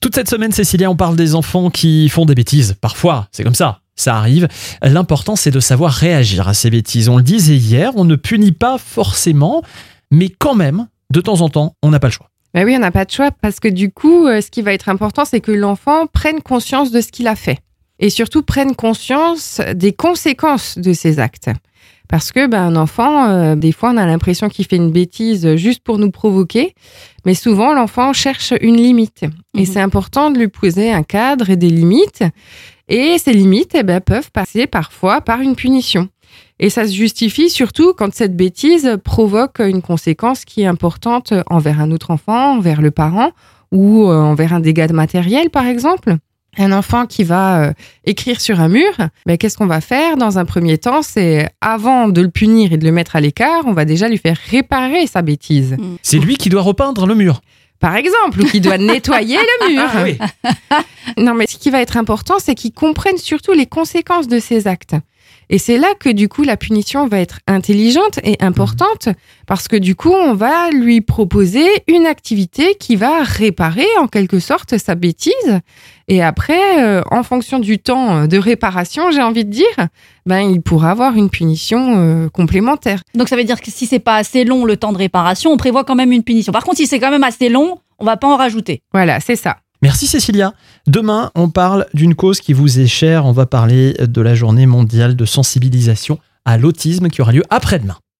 Toute cette semaine, Cécilia, on parle des enfants qui font des bêtises. Parfois, c'est comme ça. Ça arrive. L'important, c'est de savoir réagir à ces bêtises. On le disait hier, on ne punit pas forcément, mais quand même, de temps en temps, on n'a pas le choix. Ben oui, on n'a pas de choix parce que du coup, euh, ce qui va être important, c'est que l'enfant prenne conscience de ce qu'il a fait et surtout prenne conscience des conséquences de ses actes. Parce que ben, un enfant, euh, des fois, on a l'impression qu'il fait une bêtise juste pour nous provoquer, mais souvent, l'enfant cherche une limite. Et Mhm. c'est important de lui poser un cadre et des limites. Et ces limites eh ben, peuvent passer parfois par une punition. Et ça se justifie surtout quand cette bêtise provoque une conséquence qui est importante envers un autre enfant, envers le parent ou euh, envers un dégât de matériel, par exemple. Un enfant qui va euh, écrire sur un mur, ben, qu'est-ce qu'on va faire dans un premier temps? C'est avant de le punir et de le mettre à l'écart, on va déjà lui faire réparer sa bêtise. C'est lui qui doit repeindre le mur. Par exemple, ou qui doit nettoyer le mur. Ah oui. Non, mais ce qui va être important, c'est qu'ils comprennent surtout les conséquences de ces actes. Et c'est là que du coup la punition va être intelligente et importante parce que du coup on va lui proposer une activité qui va réparer en quelque sorte sa bêtise et après euh, en fonction du temps de réparation j'ai envie de dire ben il pourra avoir une punition euh, complémentaire. Donc ça veut dire que si c'est pas assez long le temps de réparation, on prévoit quand même une punition. Par contre, si c'est quand même assez long, on va pas en rajouter. Voilà c'est ça. Merci Cécilia. Demain, on parle d'une cause qui vous est chère. On va parler de la journée mondiale de sensibilisation à l'autisme qui aura lieu après-demain.